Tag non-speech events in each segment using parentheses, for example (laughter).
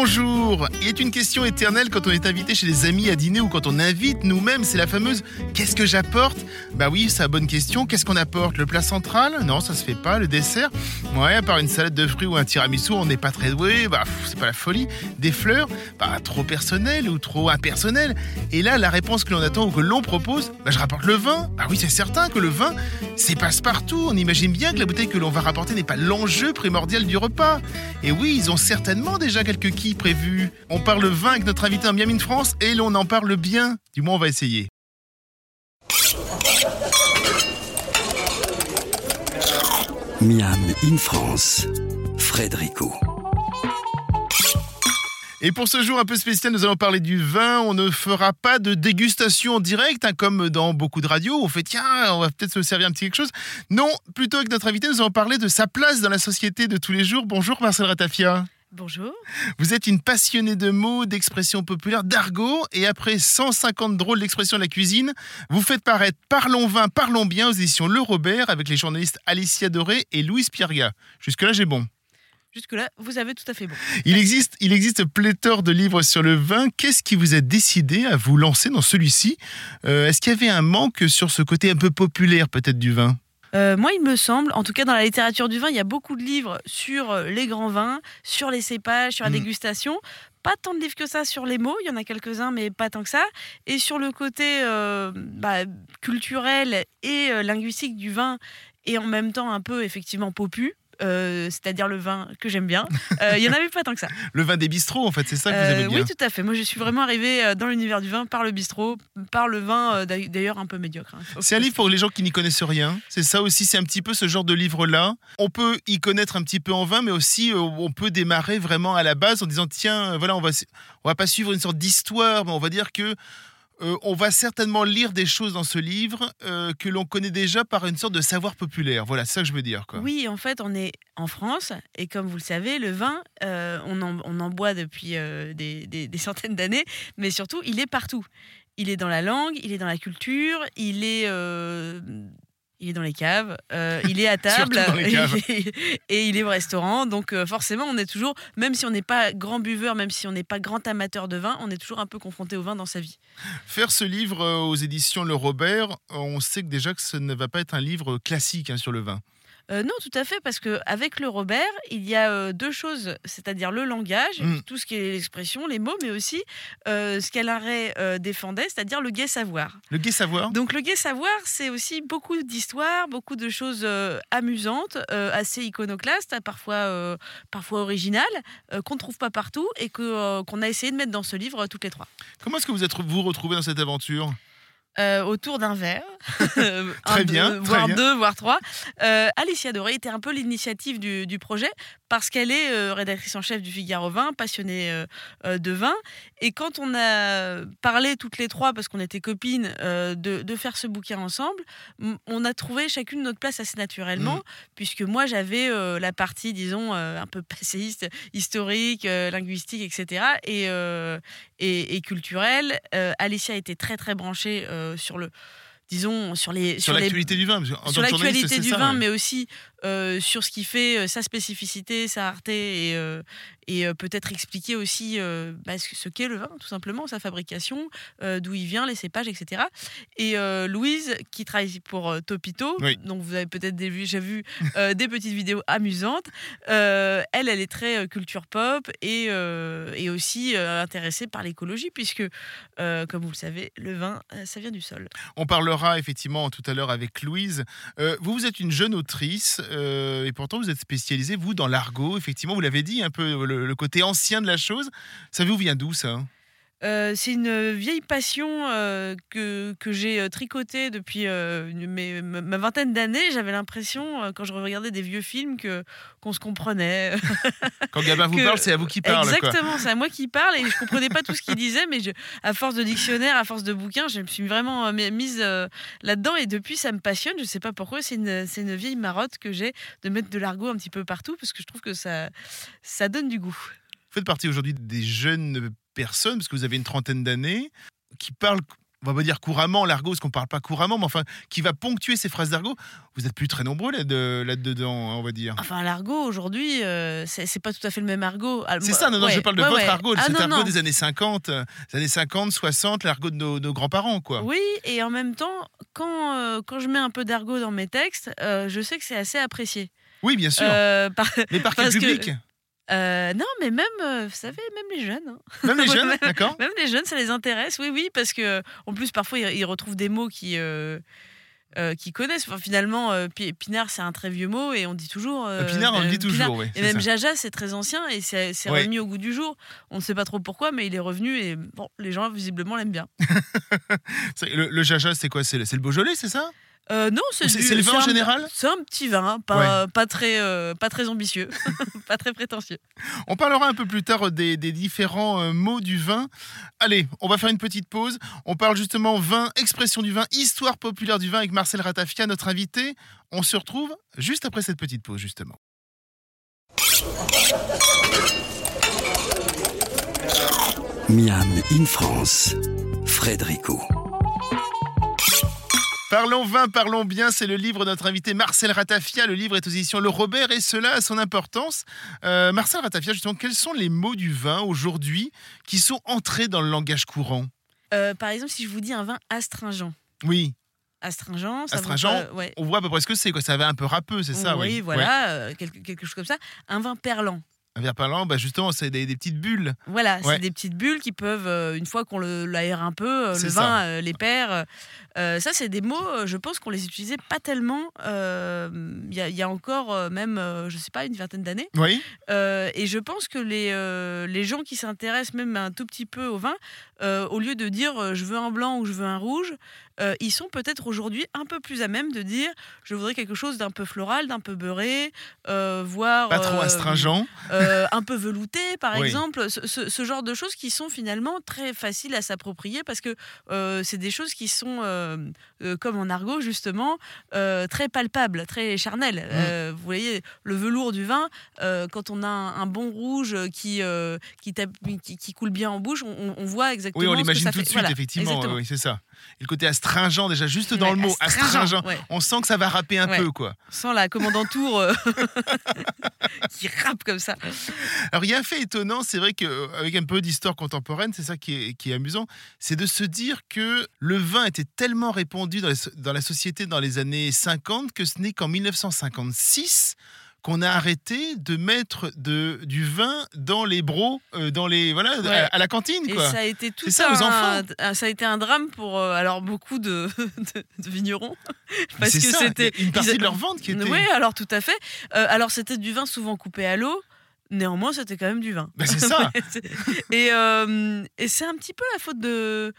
Bonjour Il est une question éternelle quand on est invité chez des amis à dîner ou quand on invite nous-mêmes, c'est la fameuse Qu'est-ce que j'apporte? Bah oui, c'est la bonne question. Qu'est-ce qu'on apporte? Le plat central? Non, ça se fait pas. Le dessert? Ouais, à part une salade de fruits ou un tiramisu, on n'est pas très doué. Bah, c'est pas la folie. Des fleurs? Bah, trop personnel ou trop impersonnel. Et là, la réponse que l'on attend ou que l'on propose, bah, je rapporte le vin. Bah oui, c'est certain que le vin, c'est passe-partout. On imagine bien que la bouteille que l'on va rapporter n'est pas l'enjeu primordial du repas. Et oui, ils ont certainement déjà quelques prévues. On parle vin avec notre invité en Miami de France et l'on en parle bien. Du moins, on va essayer. Miam in France, Frédérico. Et pour ce jour un peu spécial, nous allons parler du vin. On ne fera pas de dégustation en direct, hein, comme dans beaucoup de radios. On fait, tiens, on va peut-être se servir un petit quelque chose. Non, plutôt avec notre invité, nous allons parler de sa place dans la société de tous les jours. Bonjour Marcel Ratafia. Bonjour. Vous êtes une passionnée de mots, d'expressions populaires, d'argot, et après 150 drôles d'expressions de la cuisine, vous faites paraître Parlons vin, parlons bien aux éditions Le Robert avec les journalistes Alicia Doré et Louise Pierga. Jusque-là, j'ai bon. Jusque-là, vous avez tout à fait bon. Il existe, il existe pléthore de livres sur le vin. Qu'est-ce qui vous a décidé à vous lancer dans celui-ci? Euh, Est-ce qu'il y avait un manque sur ce côté un peu populaire peut-être du vin? Euh, moi, il me semble, en tout cas dans la littérature du vin, il y a beaucoup de livres sur euh, les grands vins, sur les cépages, sur la Mm. dégustation. Pas tant de livres que ça sur les mots, il y en a quelques-uns, mais pas tant que ça. Et sur le côté euh, bah, culturel et linguistique du vin, et en même temps un peu effectivement popu, euh, c'est-à-dire le vin que j'aime bien, euh, il y en avait pas tant que ça. (laughs) Le vin des bistrots, en fait, c'est ça que vous Euh, aimez bien. oui, tout à fait. Moi, je suis vraiment arrivée euh, dans l'univers du vin par le bistrot, par le vin euh, d'ailleurs- un peu médiocre. hein. C'est un livre pour les gens qui n'y connaissent rien. C'est ça aussi, c'est un petit peu ce genre de livre-là. On peut y connaître un petit peu en vin, mais aussi euh, on peut démarrer vraiment à la base en disant tiens, euh, voilà, on va, on va pas suivre une sorte d'histoire, mais on va dire que euh, on va certainement lire des choses dans ce livre euh, que l'on connaît déjà par une sorte de savoir populaire. Voilà, c'est ça que je veux dire. Oui, en fait, on est en France et comme vous le savez, le vin, euh, on, en, boit depuis des, centaines d'années, mais surtout, il est partout. Il est dans la langue, il est dans la culture, il est, il est dans les caves, euh, il est à (laughs) table (laughs) et, il est au restaurant. Donc euh, forcément, on est toujours, même si on n'est pas grand buveur, même si on n'est pas grand amateur de vin, on est toujours un peu confronté au vin dans sa vie. Faire ce livre euh, aux éditions Le Robert, on sait que déjà que ce ne va pas être un livre classique hein, sur le vin. Euh, non, tout à fait, parce que avec le Robert, il y a euh, deux choses, c'est-à-dire le langage, Mm. tout ce qui est l'expression, les mots, mais aussi euh, ce qu'Alain défendait, c'est-à-dire le gai savoir. Le gai savoir Donc le gai savoir, c'est aussi beaucoup d'histoires, beaucoup de choses amusantes, assez iconoclastes, parfois, parfois originales, qu'on ne trouve pas partout et que, qu'on a essayé de mettre dans ce livre toutes les trois. Comment est-ce que vous êtes vous retrouvez dans cette aventure? Euh, autour d'un verre. (laughs) Un, deux, bien, très voire bien. deux, voire trois. Euh, Alicia Doré était un peu l'initiative du, du projet parce qu'elle est euh, rédactrice en chef du Figaro Vin, passionnée euh, euh, de vin. Et quand on a parlé toutes les trois, parce qu'on était copines, euh, de, de faire ce bouquin ensemble, on a trouvé chacune notre place assez naturellement, Mm. puisque moi j'avais euh, la partie, disons, euh, un peu passéiste, historique, euh, linguistique, etc. Et, euh, et, et culturelle. Euh, Alicia était très très branchée euh, sur le, disons, sur les Sur les l'actualité du vin parce que en tant sur l'actualité du vin, ouais. mais aussi euh, sur ce qui fait euh, sa spécificité, sa rareté, et, euh, et peut-être expliquer aussi bah, ce qu'est le vin, tout simplement, sa fabrication, d'où il vient, les cépages, etc. Et Louise, qui travaille pour Topito, Oui. donc vous avez peut-être déjà vu des petites vidéos amusantes, elle, elle est très culture pop et, et aussi intéressée par l'écologie, puisque, comme vous le savez, le vin, ça vient du sol. On parlera effectivement tout à l'heure avec Louise. Euh, vous, vous êtes une jeune autrice euh, et pourtant vous êtes spécialisée, vous, dans l'argot. Effectivement, vous l'avez dit, un peu le, côté ancien de la chose. Ça vous vient d'où, ça? Euh, c'est une vieille passion euh, que, que j'ai euh, tricotée depuis euh, mes- ma vingtaine d'années. J'avais l'impression, euh, quand je regardais des vieux films, que qu'on se comprenait. (laughs) Quand Gabin vous Que- parle, c'est à vous qui parle. Exactement, c'est à moi qui parle et je comprenais pas tout ce qu'il disait, mais je, à force de dictionnaire, à force de bouquins, je me suis vraiment euh, mis- mise euh, là-dedans et depuis ça me passionne. Je sais pas pourquoi, c'est une, c'est une vieille marotte que j'ai de mettre de l'argot un petit peu partout parce que je trouve que ça, ça donne du goût. Vous faites partie aujourd'hui des jeunes personne, parce que vous avez une trentaine d'années, qui parle on va pas dire couramment l'argot, parce qu'on parle pas couramment, mais enfin, qui va ponctuer ces phrases d'argot. Vous êtes plus très nombreux là-dedans, on va dire. Enfin, l'argot aujourd'hui, euh, c'est pas tout à fait le même argot. Ah, c'est ça, non, non, je parle de votre argot, ah, cet argot des années 50, euh, des années 50, 60, l'argot de nos, grands-parents, quoi. Oui, et en même temps, quand, euh, quand je mets un peu d'argot dans mes textes, je sais que c'est assez apprécié. Oui, bien sûr. mais par (laughs) quel public? Euh, non, mais même, euh, vous savez, même les jeunes. Hein. Même les jeunes, (laughs) d'accord. Même les jeunes, ça les intéresse, oui, oui, parce que en plus, parfois, ils, retrouvent des mots qui. Euh, qui connaissent. Enfin, finalement, Pinard, c'est un très vieux mot et on dit toujours. Pinard, on le dit toujours, oui. Et même Jaja, c'est très ancien et c'est revenu au goût du jour. On ne sait pas trop pourquoi, mais il est revenu et bon, les gens, visiblement, l'aiment bien. (laughs) le, le Jaja, c'est quoi? C'est le Beaujolais, c'est ça? Euh, non, c'est le vin en général C'est un petit vin, pas, pas, très, euh, pas très ambitieux, (laughs) pas très prétentieux. On parlera un peu plus tard des, différents euh, mots du vin. Allez, on va faire une petite pause. On parle justement vin, expression du vin, histoire populaire du vin avec Marcel Ratafia, notre invité. On se retrouve juste après cette petite pause, justement. Miam in France, Frédérico. Parlons vin, parlons bien, c'est le livre de notre invité Marcel Ratafia. Le livre est aux éditions Le Robert et cela a son importance. Euh, Marcel Ratafia, justement, quels sont les mots du vin aujourd'hui qui sont entrés dans le langage courant? Euh, Par exemple, si je vous dis un vin astringent. Oui. Astringent, ça astringent on voit à peu près ce que c'est. Ça va un peu râpeux, c'est ça Oui, voilà, euh, quelque, quelque, chose comme ça. Un vin perlant. Un verre parlant, bah justement, c'est des, petites bulles. Voilà, c'est des petites bulles qui peuvent, euh, une fois qu'on l'aère un peu, euh, le vin euh, les perd. ça, c'est des mots, je pense qu'on les utilisait pas tellement il y, a encore même, je sais pas, une vingtaine d'années. Oui. et je pense que les, les gens qui s'intéressent même un tout petit peu au vin, au lieu de dire je veux un blanc ou je veux un rouge, euh, ils sont peut-être aujourd'hui un peu plus à même de dire je voudrais quelque chose d'un peu floral, d'un peu beurré, euh, voire. Pas trop euh, astringent. un peu velouté, par exemple. Ce, genre de choses qui sont finalement très faciles à s'approprier parce que c'est des choses qui sont, comme en argot justement, très palpables, très charnelles. Mm. vous voyez, le velours du vin, quand on a un, bon rouge qui, qui, qui, coule bien en bouche, on, voit exactement. Oui, on l'imagine tout de suite, effectivement. Oui, c'est ça. Et le côté astringent, déjà, juste dans le mot, astringent, on sent que ça va râper un peu, quoi. Sans la commandantour euh, (laughs) (laughs) qui rappe comme ça. Alors, il y a un fait étonnant, c'est vrai qu'avec un peu d'histoire contemporaine, c'est ça qui est, amusant, c'est de se dire que le vin était tellement répandu dans la société dans les années 50 que ce n'est qu'en 1956 qu'on a arrêté de mettre de, du vin dans les bros, euh, dans les voilà, à, la cantine. Et ça a été tout ça, aux enfants. ça a été un drame pour euh, alors beaucoup de, (laughs) de, vignerons parce que c'était une partie de leur vente qui était. Oui, alors tout à fait. Euh, alors c'était du vin souvent coupé à l'eau. Néanmoins, c'était quand même du vin. Ben, c'est (laughs) ça. (laughs) et, et c'est un petit peu la faute de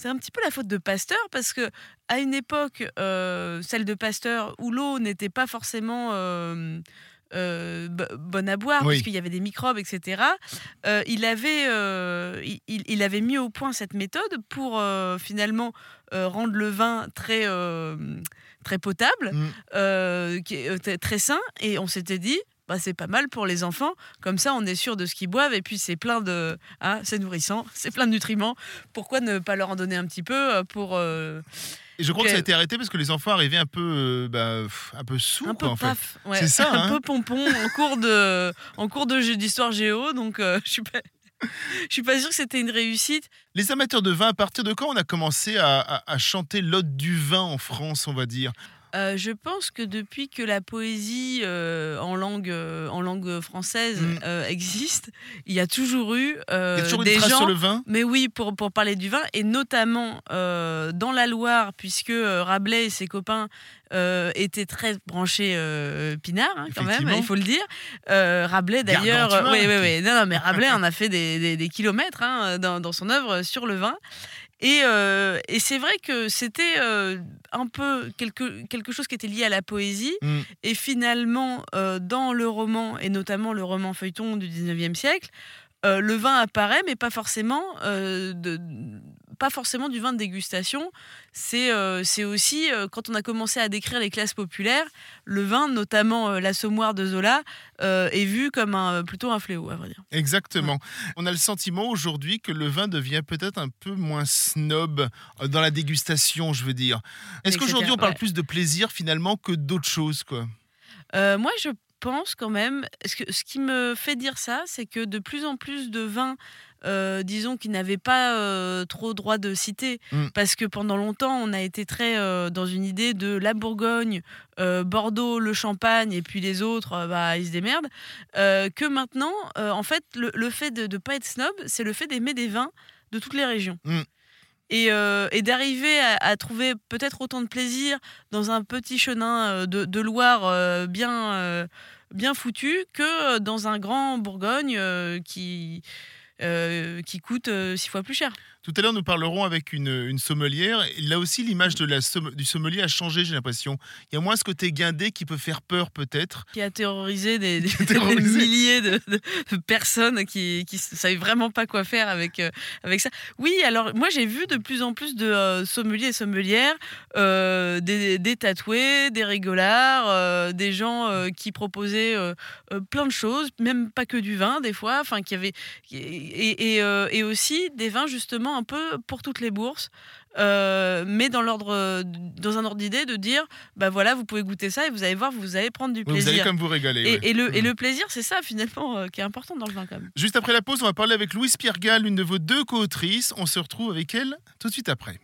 c'est un petit peu la faute de Pasteur parce que à une époque, euh, celle de Pasteur, où l'eau n'était pas forcément euh, euh, bonne à boire, puisqu'il y avait des microbes, etc., il, avait, il, avait mis au point cette méthode pour finalement rendre le vin très, très potable, mm. très sain, et on s'était dit, bah, c'est pas mal pour les enfants. Comme ça, on est sûr de ce qu'ils boivent et puis c'est plein de, hein, c'est nourrissant, (laughs) c'est plein de nutriments. Pourquoi ne pas leur en donner un petit peu pour euh, et je crois que, ça a été arrêté parce que les enfants arrivaient un peu, euh, bah, un peu sous, un peu en paf, C'est ça, (laughs) un hein. peu pompon en cours de, en cours de d'histoire géo. Donc, je suis pas. (laughs) Je suis pas sûre que c'était une réussite. Les amateurs de vin, à partir de quand on a commencé à, à chanter l'ode du vin en France, on va dire? Euh, je pense que depuis que la poésie euh, en, langue, euh, en langue française mm. existe, il y a toujours eu des gens. Sur le vin mais oui, pour, pour parler du vin, et notamment dans la Loire, puisque Rabelais et ses copains étaient très branchés Pinard, hein, quand même, il faut le dire. Rabelais d'ailleurs. oui, oui, oui. Non, non, mais Rabelais en a fait des, des, des kilomètres hein, dans, dans, son œuvre sur le vin. Et, euh, et c'est vrai que c'était euh, un peu quelque, quelque chose qui était lié à la poésie. Mm. Et finalement, euh, dans le roman, et notamment le roman feuilleton du 19e siècle, le vin apparaît, mais pas forcément de, pas forcément du vin de dégustation. C'est euh, aussi, euh, quand on a commencé à décrire les classes populaires, le vin, notamment euh, l'assommoir de Zola, euh, est vu comme un, plutôt un fléau, à vrai dire. Exactement. On a le sentiment aujourd'hui que le vin devient peut-être un peu moins snob dans la dégustation, je veux dire. Est-ce qu'aujourd'hui on parle ouais. plus de plaisir finalement que d'autres choses quoi? Moi, je pense quand même, ce, que, ce qui me fait dire ça, c'est que de plus en plus de vins, euh, disons, qui n'avaient pas euh, trop droit de citer, Mm. parce que pendant longtemps, on a été très euh, dans une idée de la Bourgogne, Bordeaux, le Champagne, et puis les autres, bah, ils se démerdent, que maintenant, en fait, le, le fait de ne pas être snob, c'est le fait d'aimer des vins de toutes les régions. Mm. Et, euh, et d'arriver à, à trouver peut-être autant de plaisir dans un petit chenin de, de Loire euh, bien, euh, bien foutu que dans un grand Bourgogne qui, qui coûte euh, six fois plus cher. Tout à l'heure, nous parlerons avec une, une sommelière. Et Là aussi, l'image de la somm- du sommelier a changé, j'ai l'impression. Il y a moins ce côté guindé qui peut faire peur, peut-être. Qui a terrorisé des, des- terrorisé. des milliers de, de- de personnes qui ne savaient vraiment pas quoi faire avec, euh, avec ça. Oui, alors moi j'ai vu de plus en plus de euh, sommeliers et sommelières, euh, des, des tatoués, des rigolards, des gens qui proposaient plein de choses, même pas que du vin des fois, enfin qui avaient et, et, euh, et aussi des vins justement un peu pour toutes les bourses. euh, mais dans l'ordre, dans un ordre d'idée de dire, bah voilà, vous pouvez goûter ça et vous allez voir, vous allez prendre du Oui, Vous plaisir. allez comme vous régaler. Et, ouais. et le, et Mm. le plaisir, c'est ça finalement euh, qui est important dans le vin quand même. Juste après la pause, on va parler avec Louise Pierre Gall, l'une de vos deux co-autrices. On se retrouve avec elle tout de suite après.